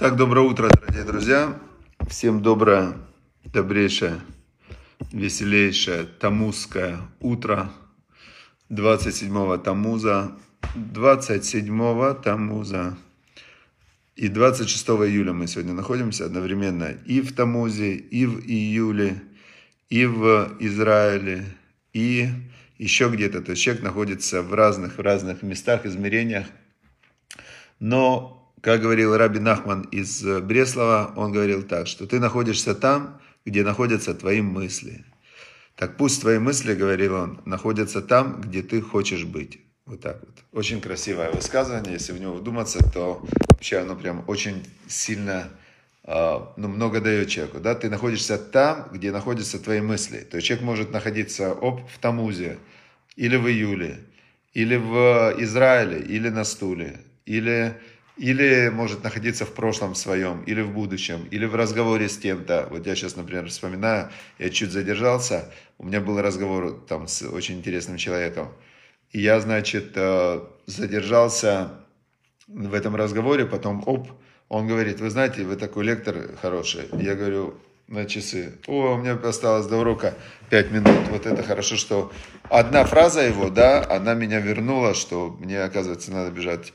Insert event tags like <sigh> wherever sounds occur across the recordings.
Так, доброе утро, дорогие друзья. Всем доброе, добрейшее, веселейшее тамузское утро 27-го Тамуза, 27-го Тамуза. И 26 июля мы сегодня находимся одновременно и в Тамузе, и в июле, и в Израиле, и еще где-то. То есть человек находится в разных, в разных местах, измерениях. Но как говорил Раби Нахман из э, Бреслова, он говорил так, что ты находишься там, где находятся твои мысли. Так пусть твои мысли, говорил он, находятся там, где ты хочешь быть. Вот так вот. Очень красивое высказывание. Если в него вдуматься, то вообще оно прям очень сильно, а, ну, много дает человеку. Да? Ты находишься там, где находятся твои мысли. То есть человек может находиться оп, в Тамузе, или в июле, или в Израиле, или на стуле, или или может находиться в прошлом своем, или в будущем, или в разговоре с кем-то. Вот я сейчас, например, вспоминаю, я чуть задержался, у меня был разговор там с очень интересным человеком. И я, значит, э, задержался в этом разговоре, потом, оп, он говорит, вы знаете, вы такой лектор хороший. Я говорю, на часы. О, у меня осталось до урока 5 минут. Вот это хорошо, что одна фраза его, да, она меня вернула, что мне, оказывается, надо бежать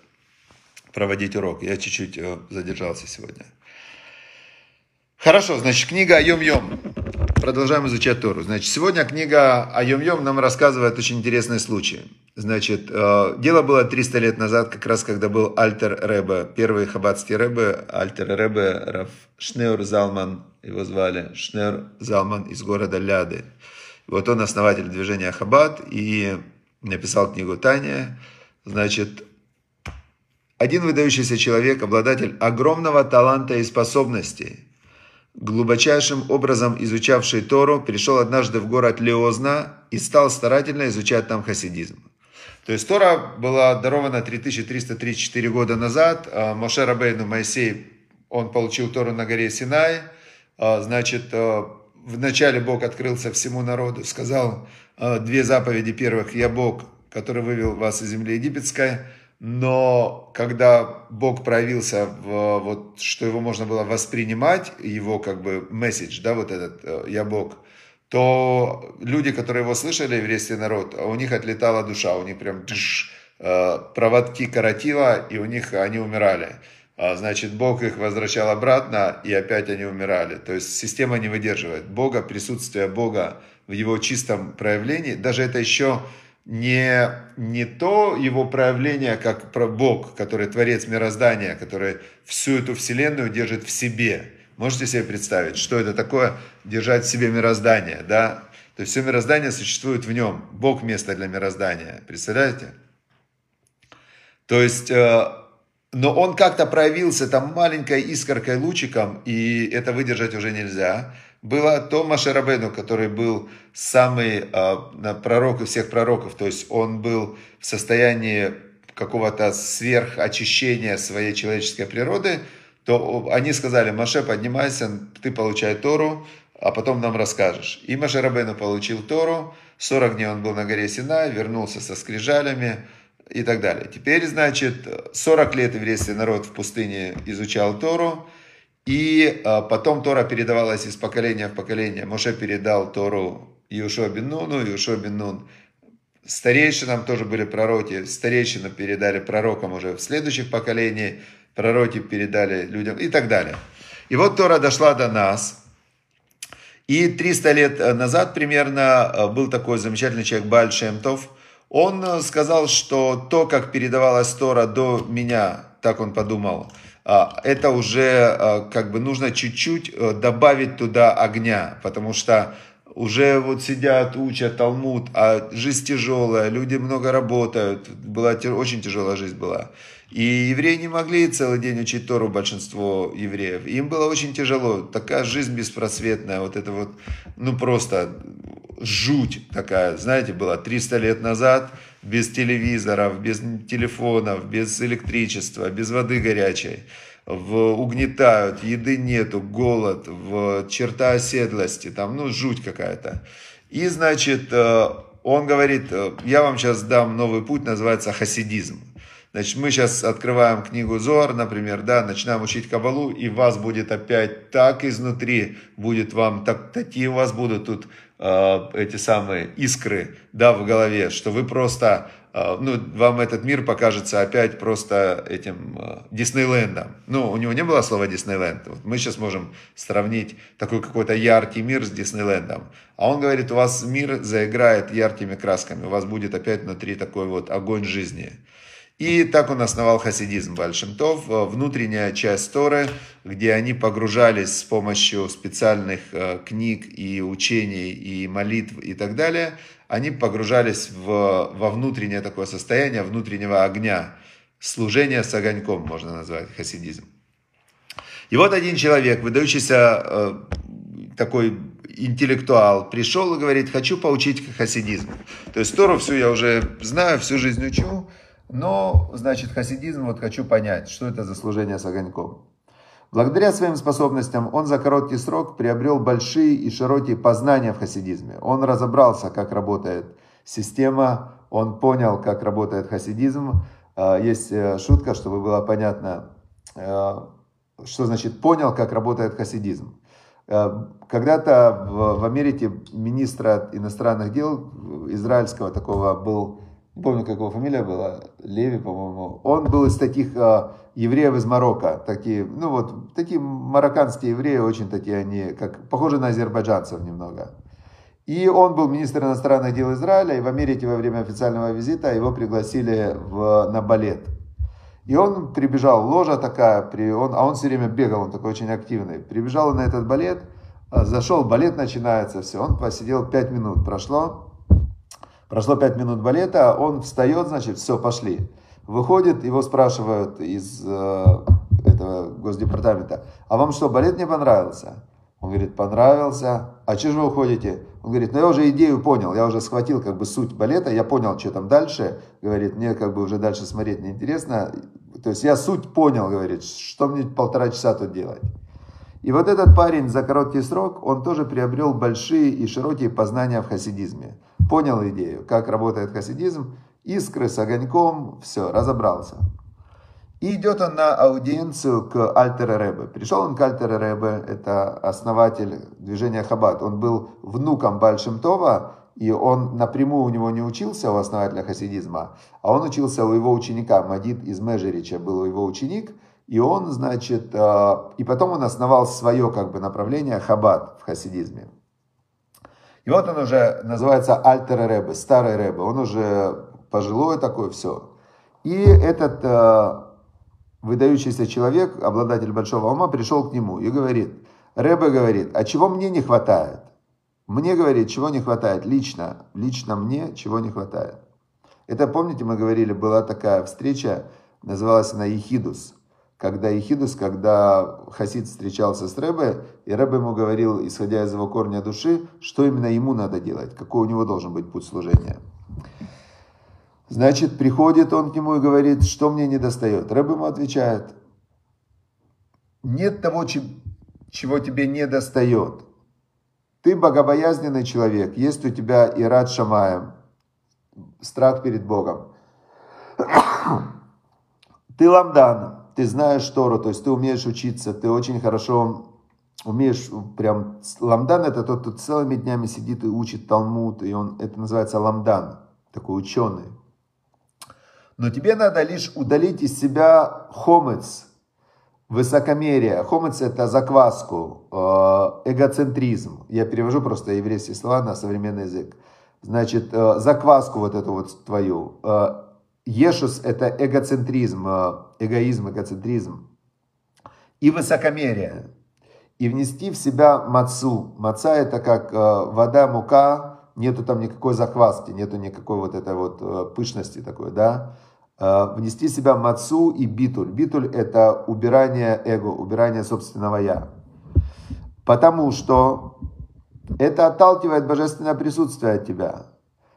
проводить урок. Я чуть-чуть э, задержался сегодня. Хорошо, значит, книга Айом-Йом. Продолжаем изучать Тору. Значит, сегодня книга Айом-Йом нам рассказывает очень интересный случай. Значит, э, дело было 300 лет назад, как раз когда был Альтер Ребе, первый хаббатский Ребе, Альтер Ребе, Раф Шнeur Залман, его звали, Шнeur Залман из города Ляды. Вот он основатель движения Хаббат и написал книгу Таня. Значит, один выдающийся человек, обладатель огромного таланта и способностей, глубочайшим образом изучавший Тору, перешел однажды в город Леозна и стал старательно изучать там хасидизм. То есть Тора была дарована 3334 года назад. А Моше Рабейну Моисей, он получил Тору на горе Синай. А, значит, а, вначале Бог открылся всему народу, сказал две заповеди первых. «Я Бог, который вывел вас из земли египетской» но когда Бог проявился, в, вот, что его можно было воспринимать, его как бы месседж, да, вот этот э, «Я Бог», то люди, которые его слышали, еврейский народ, у них отлетала душа, у них прям тш, э, проводки коротило, и у них они умирали. А, значит, Бог их возвращал обратно, и опять они умирали. То есть система не выдерживает. Бога, присутствие Бога в его чистом проявлении, даже это еще не, не то его проявление, как Бог, который творец мироздания, который всю эту вселенную держит в себе. Можете себе представить, что это такое держать в себе мироздание, да? То есть все мироздание существует в нем. Бог место для мироздания. Представляете? То есть, э, но он как-то проявился там маленькой искоркой, лучиком, и это выдержать уже нельзя было то Машерабену, который был самый э, пророк из всех пророков, то есть он был в состоянии какого-то сверхочищения своей человеческой природы, то они сказали, Маше, поднимайся, ты получай Тору, а потом нам расскажешь. И Маше Рабену получил Тору, 40 дней он был на горе Синай, вернулся со скрижалями и так далее. Теперь, значит, 40 лет еврейский народ в пустыне изучал Тору, и а, потом Тора передавалась из поколения в поколение. Моше передал Тору Иушуа бен Нуну, Иушуа бен старейшинам тоже были пророки, старейшины передали пророкам уже в следующих поколениях, пророки передали людям и так далее. И вот Тора дошла до нас, и 300 лет назад примерно а, был такой замечательный человек Баль Шемтов, он сказал, что то, как передавалась Тора до меня, так он подумал – это уже а, как бы нужно чуть-чуть э, добавить туда огня, потому что уже вот сидят, учат Талмуд, а жизнь тяжелая, люди много работают, была очень тяжелая жизнь была. И евреи не могли целый день учить Тору, большинство евреев. Им было очень тяжело, такая жизнь беспросветная, вот это вот, ну просто жуть такая, знаете, была 300 лет назад, без телевизоров, без телефонов, без электричества, без воды горячей. В, угнетают, еды нету, голод, в черта оседлости, там, ну, жуть какая-то. И, значит, э, он говорит, э, я вам сейчас дам новый путь, называется хасидизм. Значит, мы сейчас открываем книгу Зор, например, да, начинаем учить Кабалу, и вас будет опять так изнутри, будет вам, так, такие у вас будут тут эти самые искры, да, в голове, что вы просто а, ну, вам этот мир покажется опять просто этим а, Диснейлендом. Ну, у него не было слова Диснейленд. Вот мы сейчас можем сравнить такой какой-то яркий мир с Диснейлендом. А он говорит, у вас мир заиграет яркими красками, у вас будет опять внутри такой вот огонь жизни. И так он основал хасидизм Бальшемтов, внутренняя часть Торы, где они погружались с помощью специальных книг и учений и молитв и так далее – они погружались в, во внутреннее такое состояние, внутреннего огня. Служение с огоньком можно назвать хасидизм. И вот один человек, выдающийся э, такой интеллектуал, пришел и говорит, хочу поучить хасидизму. То есть Тору всю я уже знаю, всю жизнь учу, но, значит, хасидизм вот хочу понять, что это за служение с огоньком. Благодаря своим способностям он за короткий срок приобрел большие и широкие познания в хасидизме. Он разобрался, как работает система, он понял, как работает хасидизм. А, есть э, шутка, чтобы было понятно, э, что значит понял, как работает хасидизм. Э, когда-то в Америке министра иностранных дел израильского такого был не помню, как его фамилия была, Леви, по-моему. Он был из таких э, евреев из Марокко, такие, ну вот, такие марокканские евреи, очень такие они, как, похожи на азербайджанцев немного. И он был министр иностранных дел Израиля, и в Америке во время официального визита его пригласили в, на балет. И он прибежал, ложа такая, при, он, а он все время бегал, он такой очень активный. Прибежал на этот балет, а, зашел, балет начинается, все, он посидел пять минут, прошло, Прошло пять минут балета, он встает, значит, все, пошли. Выходит, его спрашивают из э, этого госдепартамента, а вам что, балет не понравился? Он говорит, понравился. А че же вы уходите? Он говорит, ну я уже идею понял, я уже схватил как бы суть балета, я понял, что там дальше. Говорит, мне как бы уже дальше смотреть неинтересно. То есть я суть понял, говорит, что мне полтора часа тут делать. И вот этот парень за короткий срок, он тоже приобрел большие и широкие познания в хасидизме понял идею, как работает хасидизм, искры с огоньком, все, разобрался. И идет он на аудиенцию к Альтер Ребе. Пришел он к Альтер Ребе, это основатель движения Хаббат. Он был внуком Большим Това, и он напрямую у него не учился, у основателя хасидизма, а он учился у его ученика, Мадид из Межерича был его ученик, и он, значит, э, и потом он основал свое как бы направление Хаббат в хасидизме. И вот он уже называется Альтер Рэбе, старый Рэбе. Он уже пожилой такой, все. И этот э, выдающийся человек, обладатель большого ума, пришел к нему и говорит, Рэбе говорит, а чего мне не хватает? Мне, говорит, чего не хватает лично, лично мне чего не хватает. Это, помните, мы говорили, была такая встреча, называлась она Ехидус когда Ехидус, когда Хасид встречался с Рэбе, и Рэбе ему говорил, исходя из его корня души, что именно ему надо делать, какой у него должен быть путь служения. Значит, приходит он к нему и говорит, что мне не достает. Рэбе ему отвечает, нет того, чего тебе не достает. Ты богобоязненный человек, есть у тебя и рад Шамаем, страх перед Богом. <coughs> Ты ламдан, ты знаешь Тору, то есть ты умеешь учиться, ты очень хорошо умеешь прям... Ламдан это тот, кто целыми днями сидит и учит Талмуд, и он, это называется ламдан, такой ученый. Но тебе надо лишь удалить из себя хомец, высокомерие. Хомец это закваску, э, эгоцентризм. Я перевожу просто еврейские слова на современный язык. Значит, э, закваску вот эту вот твою. Ешус – это эгоцентризм, э, эгоизм, эгоцентризм. И высокомерие. И внести в себя мацу. Маца – это как э, вода, мука, нету там никакой захвастки, нету никакой вот этой вот э, пышности такой, да. Внести в себя мацу и битуль. Битуль – это убирание эго, убирание собственного «я». Потому что это отталкивает божественное присутствие от тебя.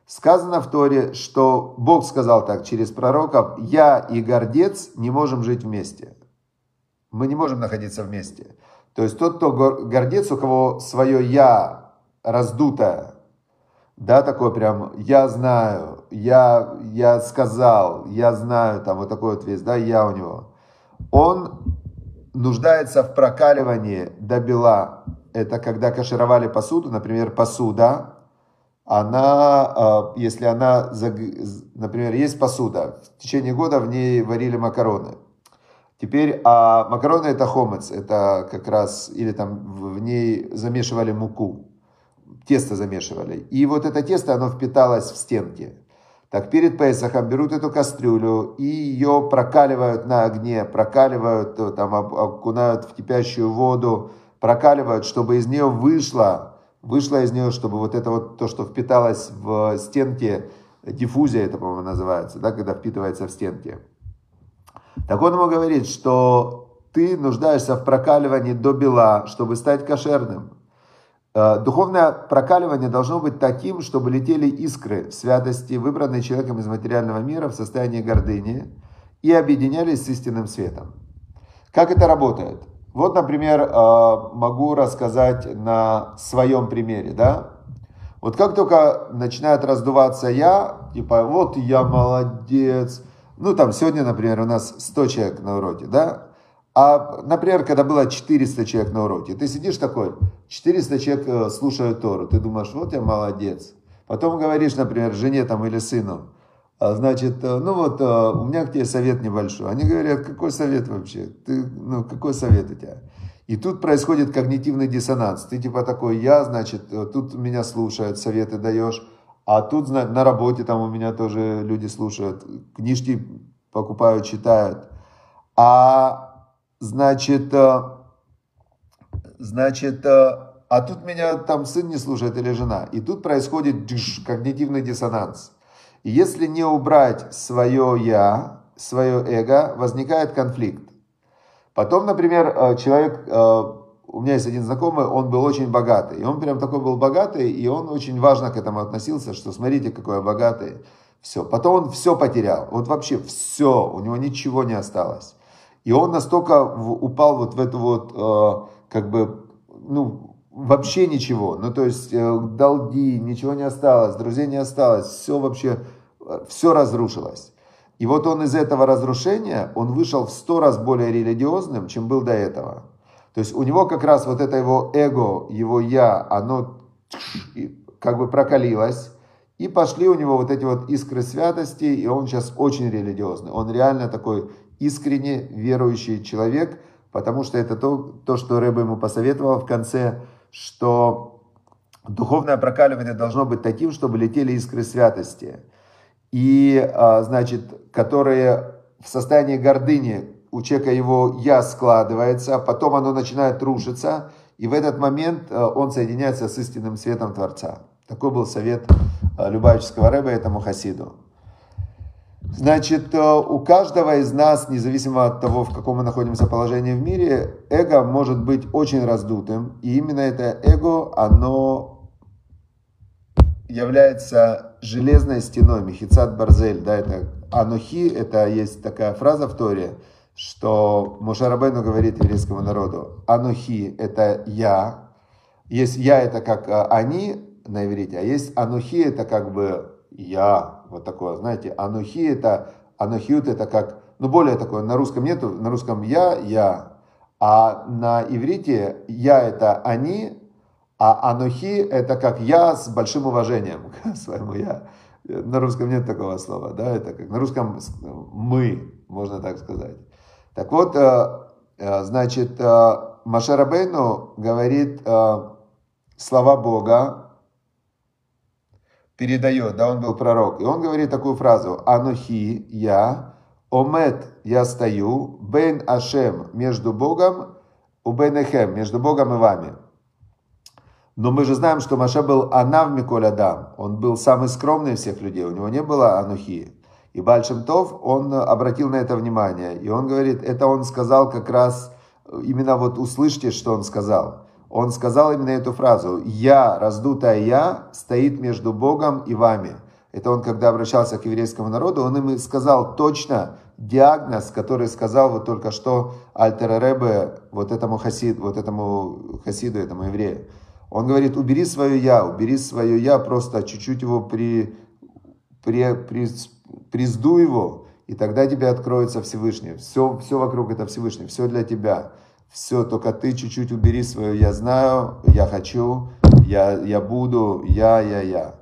Сказано в Торе, что Бог сказал так через пророков, я и гордец не можем жить вместе. Мы не можем находиться вместе. То есть тот, кто гордец, у кого свое я раздутое, да, такой прям, я знаю, я, я сказал, я знаю, там вот такой вот весь, да, я у него. Он нуждается в прокаливании до бела. Это когда кашировали посуду, например, посуда, она, а, если она, например, есть посуда, в течение года в ней варили макароны. Теперь, а макароны это хомец, это как раз, или там в ней замешивали муку тесто замешивали. И вот это тесто, оно впиталось в стенки. Так перед Песохом берут эту кастрюлю и ее прокаливают на огне, прокаливают, э, там, окунают в кипящую воду, прокаливают, чтобы из нее вышло, вышло из нее, чтобы вот это вот то, что впиталось в стенки, диффузия это, по-моему, называется, да, когда впитывается в стенки. Так он ему говорит, что ты нуждаешься в прокаливании до бела, чтобы стать кошерным. Э, духовное прокаливание должно быть таким, чтобы летели искры святости, выбранные человеком из материального мира в состоянии гордыни и объединялись с истинным светом. Как это работает? Вот, например, э, могу рассказать на своем примере, да? Вот как только начинает раздуваться я, типа, вот я молодец, ну там сегодня, например, у нас 100 человек на уроке, да? А, например, когда было 400 человек на уроке, ты сидишь такой, 400 человек э, слушают Тору, ты думаешь, вот я молодец. Потом говоришь, например, жене там или сыну, значит, э, ну вот, э, у меня к тебе совет небольшой. Они говорят, какой совет вообще? Ты, ну, какой совет у тебя? И тут происходит когнитивный диссонанс. Ты типа такой, я, значит, тут меня слушают, советы даешь, а тут на работе там у меня тоже люди слушают, книжки покупают, читают. А значит, э, значит, э, а тут меня там сын не слушает или жена. И тут происходит когнитивный диссонанс. И если не убрать свое я, свое эго, возникает конфликт. Потом, например, э, человек, у меня есть один знакомый, он был очень богатый. И он прям такой был богатый, и он очень важно к этому относился, что смотрите, какой я богатый. Все. Потом он все потерял. Вот вообще все. У него ничего не осталось. И он настолько упал вот в эту вот, э, как бы, ну, вообще ничего. Ну, то есть, э, долги, ничего не осталось, друзей не осталось, все вообще, э, все разрушилось. И вот он из этого разрушения, он вышел в сто раз более религиозным, чем был до этого. То есть у него как раз вот это его эго, его я, оно как бы прокалилось. И пошли у него вот эти вот искры святости, и он сейчас очень религиозный. Он реально такой искренне верующий человек, потому что это то, то что Рэба ему посоветовал в конце, что духовное прокаливание должно быть таким, чтобы летели искры святости. И, а, значит, которые в состоянии гордыни у человека его «я» складывается, а потом оно начинает рушиться, и в этот момент а, он соединяется с истинным светом Творца. Такой был совет Любавического Рэба этому хасиду. Значит, э, у каждого из нас, независимо от того, в каком мы находимся положении в мире, эго может быть очень раздутым. И именно это эго, оно является железной стеной, мехицат барзель, да, это анухи, это есть такая фраза в Торе, что Мушарабену говорит еврейскому народу, анухи это я, есть я это как э, они на иврите, а есть анухи это как бы я, вот такое, знаете, анухи это, анухиют это как, ну более такое, на русском нету, на русском я, я, а на иврите я это они, а анухи это как я с большим уважением <laughs> к своему я. На русском нет такого слова, да, это как на русском мы, можно так сказать. Так вот, э, э, значит, э, Машарабейну говорит слова Бога, передает, да, он был пророк. И он говорит такую фразу, «Анухи, я, омет, я стою, бен Ашем, между Богом, у бенехем, между Богом и вами». Но мы же знаем, что Маша был Анав Миколь Адам. Он был самый скромный из всех людей. У него не было Анухи. И Бальшем Тов, он обратил на это внимание. И он говорит, это он сказал как раз, именно вот услышьте, что он сказал он сказал именно эту фразу «Я, раздутая я, стоит между Богом и вами». Это он, когда обращался к еврейскому народу, он им сказал точно диагноз, который сказал вот только что Альтер Ребе вот этому хасид, вот этому хасиду, этому еврею. Он говорит, убери свое я, убери свое я, просто чуть-чуть его при, при, при, приздуй его, и тогда тебе откроется Всевышний. Все, все вокруг это Всевышний, все для тебя. Все, только ты чуть-чуть убери свое «я знаю», «я хочу», «я, я буду», «я, я, я».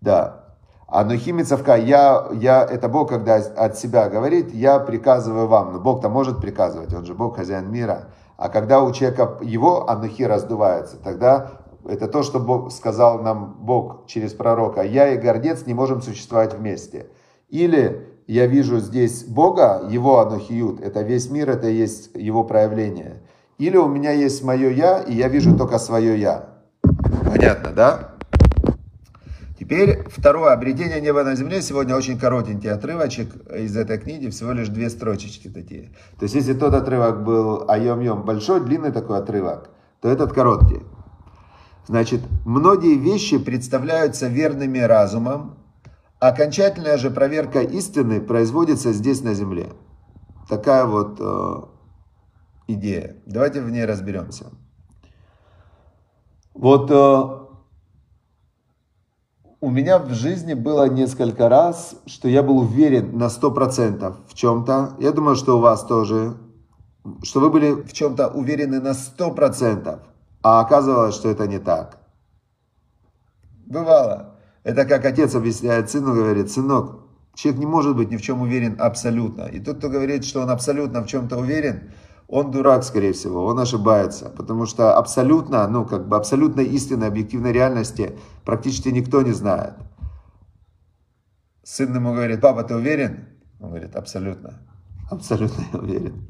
Да. А Нухимицевка, я, я, это Бог, когда от себя говорит, я приказываю вам. Но Бог-то может приказывать, он же Бог, хозяин мира. А когда у человека его анухи раздувается, тогда это то, что Бог сказал нам Бог через пророка. Я и гордец не можем существовать вместе. Или я вижу здесь Бога, его анухиют, это весь мир, это есть его проявление. Или у меня есть мое я, и я вижу только свое я. Понятно, да? Теперь второе, обретение неба на земле. Сегодня очень коротенький отрывочек из этой книги, всего лишь две строчечки такие. То есть, если тот отрывок был айом-йом большой, длинный такой отрывок, то этот короткий. Значит, многие вещи представляются верными разумом, окончательная же проверка истины производится здесь на земле. Такая вот э, идея. Давайте в ней разберемся. Вот э, у меня в жизни было несколько раз, что я был уверен на 100% в чем-то. Я думаю, что у вас тоже. Что вы были в чем-то уверены на 100%, а оказывалось, что это не так. Бывало. Это как отец объясняет сыну, говорит, сынок, человек не может быть ни в чем уверен абсолютно. И тот, кто говорит, что он абсолютно в чем-то уверен, он дурак, скорее всего, он ошибается, потому что абсолютно, ну, как бы абсолютной истины, объективной реальности практически никто не знает. Сын ему говорит, папа, ты уверен? Он говорит, абсолютно. Абсолютно я уверен.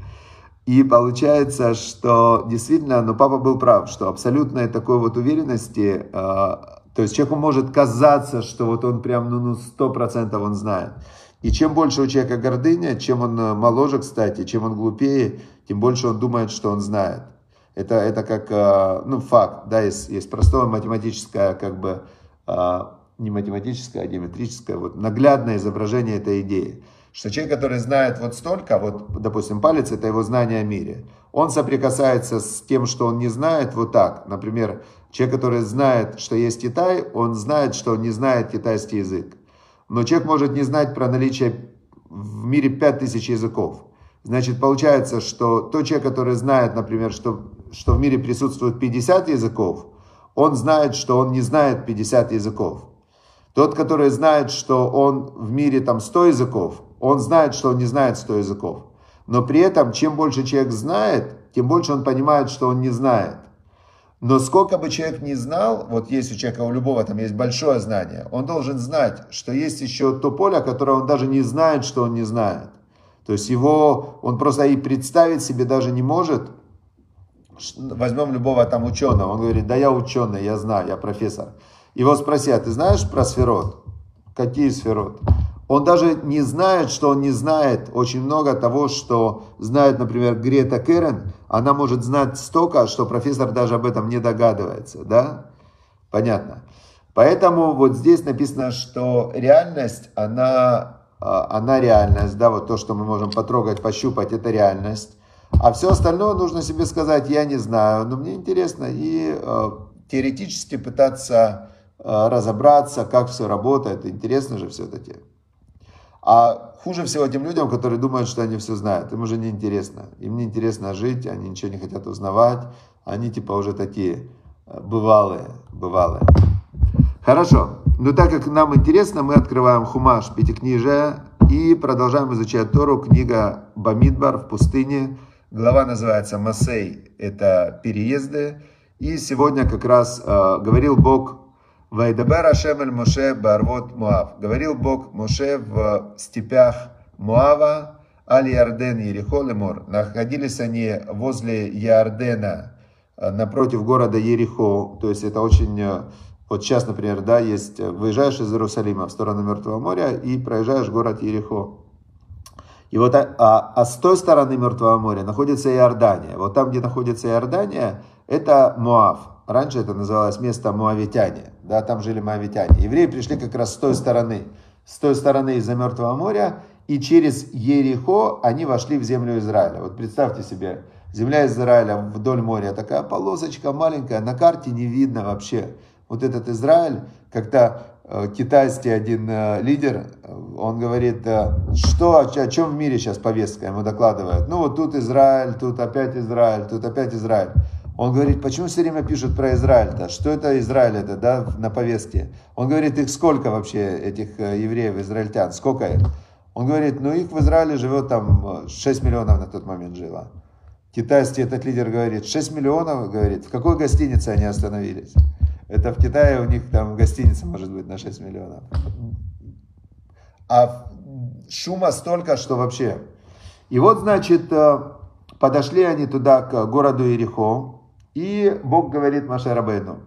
И получается, что действительно, ну, папа был прав, что абсолютной такой вот уверенности, э, то есть человеку может казаться, что вот он прям, ну, ну, сто процентов он знает. И чем больше у человека гордыня, чем он э, моложе, кстати, чем он глупее, тем больше он думает, что он знает. Это, это как, э, ну, факт, да, есть, есть простое математическое, как бы, э, не математическое, а геометрическое, вот наглядное изображение этой идеи. Что человек, который знает вот столько, вот, допустим, палец, это его знание о мире. Он соприкасается с тем, что он не знает, вот так. Например, человек, который знает, что есть Китай, он знает, что он не знает китайский язык. Но человек может не знать про наличие в мире 5000 языков. Значит, получается, что тот человек, который знает, например, что, что в мире присутствует 50 языков, он знает, что он не знает 50 языков. Тот, который знает, что он в мире там 100 языков, он знает, что он не знает 100 языков. Но при этом, чем больше человек знает, тем больше он понимает, что он не знает. Но сколько бы человек ни знал, вот есть у человека, у любого там есть большое знание, он должен знать, что есть еще то поле, которое он даже не знает, что он не знает. То есть его, он просто и представить себе даже не может. Возьмем любого там ученого, он говорит, да я ученый, я знаю, я профессор. Его спросят, ты знаешь про сферот? Какие сферот? Он даже не знает, что он не знает очень много того, что знает, например, Грета Керен. Она может знать столько, что профессор даже об этом не догадывается, да? Понятно. Поэтому вот здесь написано, что реальность, она, а, она реальность, да, вот то, что мы можем потрогать, пощупать, это реальность. А все остальное нужно себе сказать, я не знаю, но мне интересно и э, теоретически пытаться э, разобраться, как все работает. Интересно же все-таки. А хуже всего тем людям, которые думают, что они все знают. Им уже не интересно. Им не интересно жить, они ничего не хотят узнавать. Они типа уже такие э, бывалые, бывалые. Хорошо. Но так как нам интересно, мы открываем Хумаш Пятикнижия и продолжаем изучать Тору. Книга Бамидбар в пустыне. Глава называется Масей. Это переезды. И сегодня как раз э, говорил Бог Вайдабар Ашем эль Моше Барвот Муав. Говорил Бог Моше в степях Муава, Аль Ярден Ерехо Лемор. Находились они возле Ярдена, э, напротив города Ерехо. То есть это очень... Э, вот сейчас, например, да, есть... Э, выезжаешь из Иерусалима в сторону Мертвого моря и проезжаешь город Ерехо. И вот, а, а, а с той стороны Мертвого моря находится Иордания. Вот там, где находится Иордания, это Моав. Раньше это называлось место Моавитяне. Да, там жили Моавитяне. Евреи пришли как раз с той стороны. С той стороны из-за Мертвого моря. И через Ерехо они вошли в землю Израиля. Вот представьте себе, Земля Израиля вдоль моря такая полосочка маленькая, на карте не видно вообще. Вот этот Израиль, когда э, китайский один э, лидер, он говорит, э, что, о чем в мире сейчас повестка, ему докладывают. Ну вот тут Израиль, тут опять Израиль, тут опять Израиль. Он говорит, почему все время пишут про Израиль-то? Что это Израиль это, да, на повестке? Он говорит, их сколько вообще, этих евреев, израильтян, сколько их? Он говорит, ну их в Израиле живет там 6 миллионов на тот момент жило. Китайский этот лидер говорит, 6 миллионов, говорит, в какой гостинице они остановились? Это в Китае у них там гостиница может быть на 6 миллионов. А шума столько, что вообще. И вот, значит, э, подошли они туда, к городу Ирихо, и Бог говорит Маше Рабейну,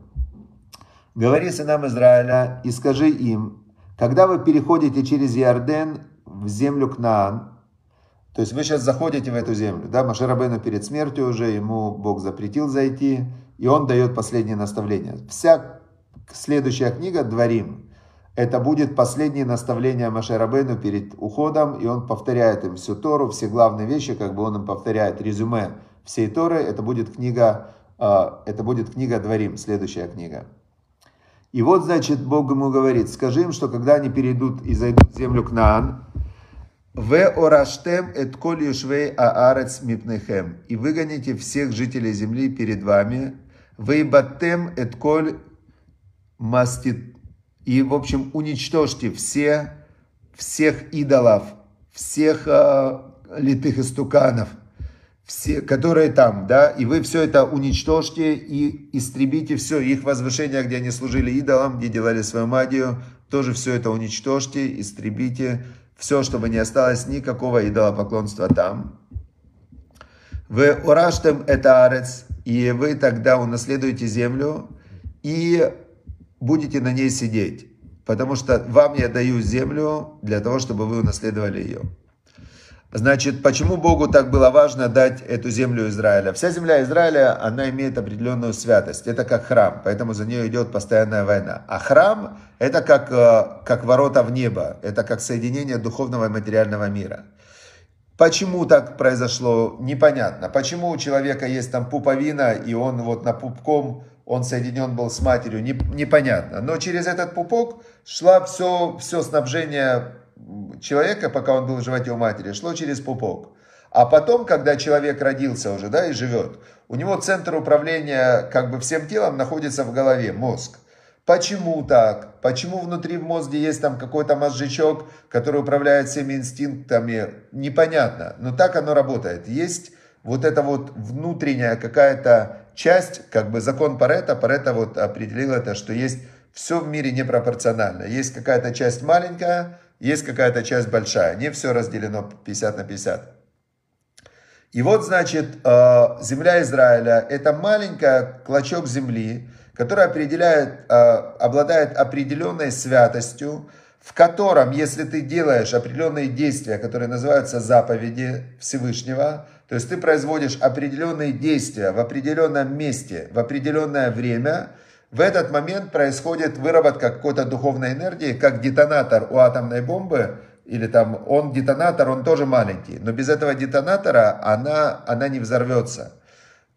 говори сынам Израиля и скажи им, когда вы переходите через Иорден в землю Кнаан, то есть вы сейчас заходите в эту землю, да, Машарабейну перед смертью уже, ему Бог запретил зайти, и он дает последнее наставление. Вся следующая книга «Дворим» – это будет последнее наставление Машарабейну перед уходом, и он повторяет им всю Тору, все главные вещи, как бы он им повторяет резюме всей Торы, это будет книга, это будет книга «Дворим», следующая книга. И вот, значит, Бог ему говорит, скажи им, что когда они перейдут и зайдут в землю Кнаан, в ораштем эт аарец мипнехем. И выгоните всех жителей земли перед вами. Вы баттем мастит. И, в общем, уничтожьте все, всех идолов, всех э, литых истуканов, все, которые там, да, и вы все это уничтожьте и истребите все, их возвышение, где они служили идолам, где делали свою магию, тоже все это уничтожьте, истребите, все, чтобы не осталось никакого идолопоклонства там. Вы ураштем это арец, и вы тогда унаследуете землю и будете на ней сидеть. Потому что вам я даю землю для того, чтобы вы унаследовали ее. Значит, почему Богу так было важно дать эту землю Израиля? Вся земля Израиля, она имеет определенную святость. Это как храм, поэтому за нее идет постоянная война. А храм – это как, э, как ворота в небо, это как соединение духовного и материального мира. Почему так произошло, непонятно. Почему у человека есть там пуповина, и он вот на пупком, он соединен был с матерью, непонятно. Но через этот пупок шла все, все снабжение человека, пока он был в животе у матери, шло через пупок. А потом, когда человек родился уже, да, и живет, у него центр управления как бы всем телом находится в голове, мозг. Почему так? Почему внутри в мозге есть там какой-то мозжечок, который управляет всеми инстинктами? Непонятно, но так оно работает. Есть вот эта вот внутренняя какая-то часть, как бы закон Парета, Парета вот определил это, что есть все в мире непропорционально. Есть какая-то часть маленькая, есть какая-то часть большая. Не все разделено 50 на 50. И вот, значит, э, земля Израиля – это маленький клочок земли, который определяет, э, обладает определенной святостью, в котором, если ты делаешь определенные действия, которые называются заповеди Всевышнего, то есть ты производишь определенные действия в определенном месте, в определенное время – в этот момент происходит выработка какой-то духовной энергии, как детонатор у атомной бомбы, или там он детонатор, он тоже маленький, но без этого детонатора она, она не взорвется.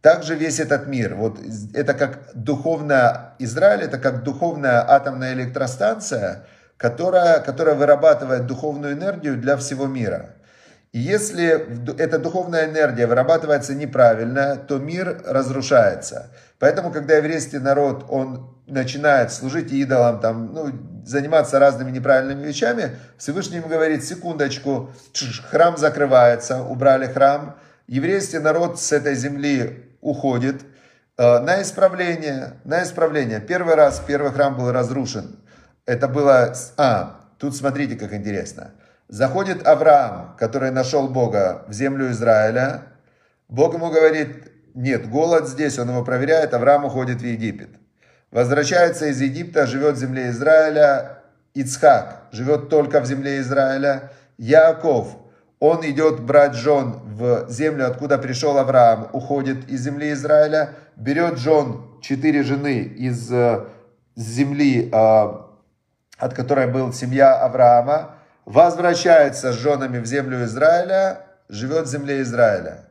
Также весь этот мир, вот это как духовная, Израиль это как духовная атомная электростанция, которая, которая вырабатывает духовную энергию для всего мира. Если эта духовная энергия вырабатывается неправильно, то мир разрушается. Поэтому, когда еврейский народ, он начинает служить идолам, там, ну, заниматься разными неправильными вещами, Всевышний им говорит, секундочку, храм закрывается, убрали храм, еврейский народ с этой земли уходит э, на исправление, на исправление. Первый раз первый храм был разрушен. Это было... А, тут смотрите, как интересно. Заходит Авраам, который нашел Бога в землю Израиля. Бог ему говорит, нет, голод здесь, он его проверяет, Авраам уходит в Египет. Возвращается из Египта, живет в земле Израиля. Ицхак живет только в земле Израиля. Яков, он идет брать жен в землю, откуда пришел Авраам, уходит из земли Израиля, берет жен, четыре жены из э, земли, э, от которой была семья Авраама, возвращается с женами в землю Израиля, живет в земле Израиля.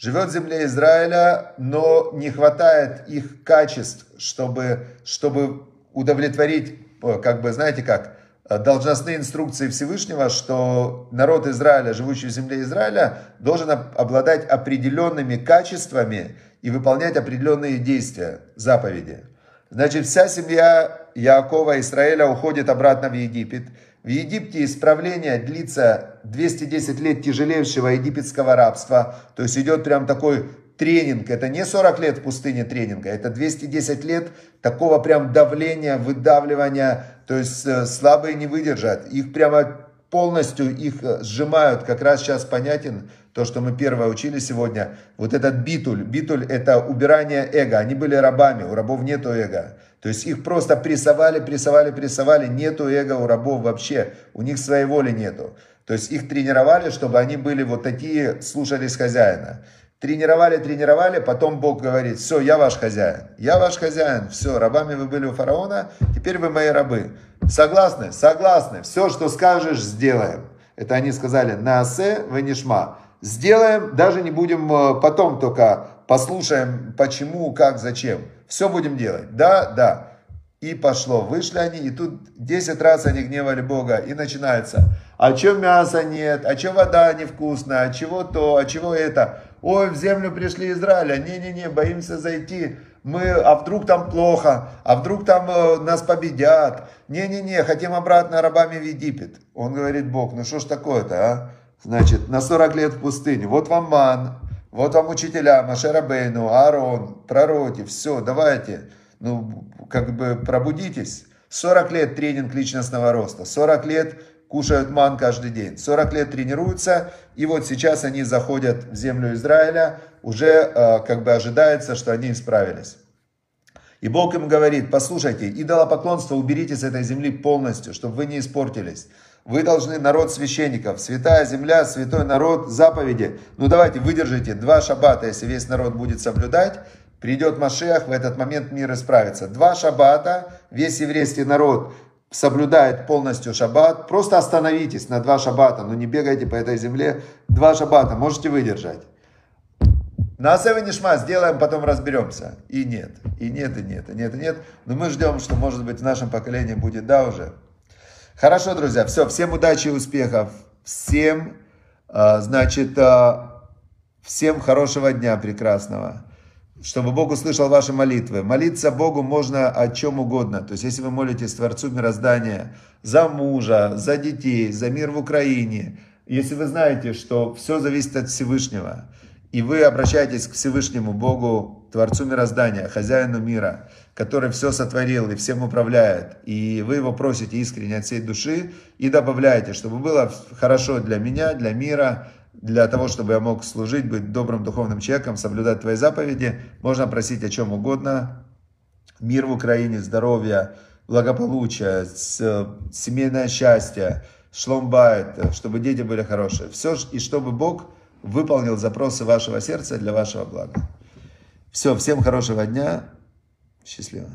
живет в земле Израиля, но не хватает их качеств, чтобы, чтобы удовлетворить, как бы, знаете как, должностные инструкции Всевышнего, что народ Израиля, живущий в земле Израиля, должен обладать определенными качествами и выполнять определенные действия, заповеди. Значит, вся семья Якова Израиля уходит обратно в Египет. В Египте исправление длится 210 лет тяжелейшего египетского рабства. То есть идет прям такой тренинг. Это не 40 лет в пустыне тренинга, это 210 лет такого прям давления, выдавливания. То есть э, слабые не выдержат. Их прямо полностью их э, сжимают. Как раз сейчас понятен то, что мы первое учили сегодня, вот этот битуль, битуль это убирание эго, они были рабами, у рабов нету эго. То есть их просто прессовали, прессовали, прессовали, нету эго у рабов вообще, у них своей воли нету. То есть их тренировали, чтобы они были вот такие, слушались хозяина. Тренировали, тренировали, потом Бог говорит, все, я ваш хозяин, я ваш хозяин, все, рабами вы были у фараона, теперь вы мои рабы. Согласны? Согласны. Все, что скажешь, сделаем. Это они сказали, наасе венишма. Сделаем, даже не будем э, потом только послушаем, почему, как, зачем. Все будем делать. Да, да. И пошло. Вышли они, и тут 10 раз они гневали Бога. И начинается. А что мяса нет? А что вода невкусная? А чего то? А чего это? Ой, в землю пришли Израиля. Не-не-не, боимся зайти. Мы, а вдруг там плохо? А вдруг там э, нас победят? Не-не-не, хотим обратно рабами в Египет. Он говорит, Бог, ну что ж такое-то, а? Значит, на 40 лет в пустыне. Вот вам ман, вот вам учителя, Машерабейну, Аарон, пророки, все, давайте, ну, как бы пробудитесь. 40 лет тренинг личностного роста, 40 лет кушают ман каждый день, 40 лет тренируются, и вот сейчас они заходят в землю Израиля, уже э, как бы ожидается, что они исправились. И Бог им говорит, послушайте, идолопоклонство уберите с этой земли полностью, чтобы вы не испортились. Вы должны народ священников, святая земля, святой народ, заповеди. Ну давайте, выдержите два шаббата, если весь народ будет соблюдать, придет Машех, в этот момент мир исправится. Два шаббата, весь еврейский народ соблюдает полностью шаббат. Просто остановитесь на два шаббата, но не бегайте по этой земле. Два шаббата можете выдержать. На Асева Нишма сделаем, потом разберемся. И нет, и нет, и нет, и нет, и нет. Но мы ждем, что может быть в нашем поколении будет да уже. Хорошо, друзья, все, всем удачи и успехов. Всем, а, значит, а, всем хорошего дня прекрасного. Чтобы Бог услышал ваши молитвы. Молиться Богу можно о чем угодно. То есть, если вы молитесь Творцу мироздания за мужа, за детей, за мир в Украине, если вы знаете, что все зависит от Всевышнего, и вы обращаетесь к Всевышнему Богу, Творцу мироздания, хозяину мира, который все сотворил и всем управляет, и вы его просите искренне от всей души и добавляете, чтобы было хорошо для меня, для мира, для того, чтобы я мог служить, быть добрым духовным человеком, соблюдать твои заповеди, можно просить о чем угодно. Мир в Украине, здоровье, благополучие, семейное счастье, шломбайт, чтобы дети были хорошие. Все, и чтобы Бог выполнил запросы вашего сердца для вашего блага. Все, всем хорошего дня. Счастливо.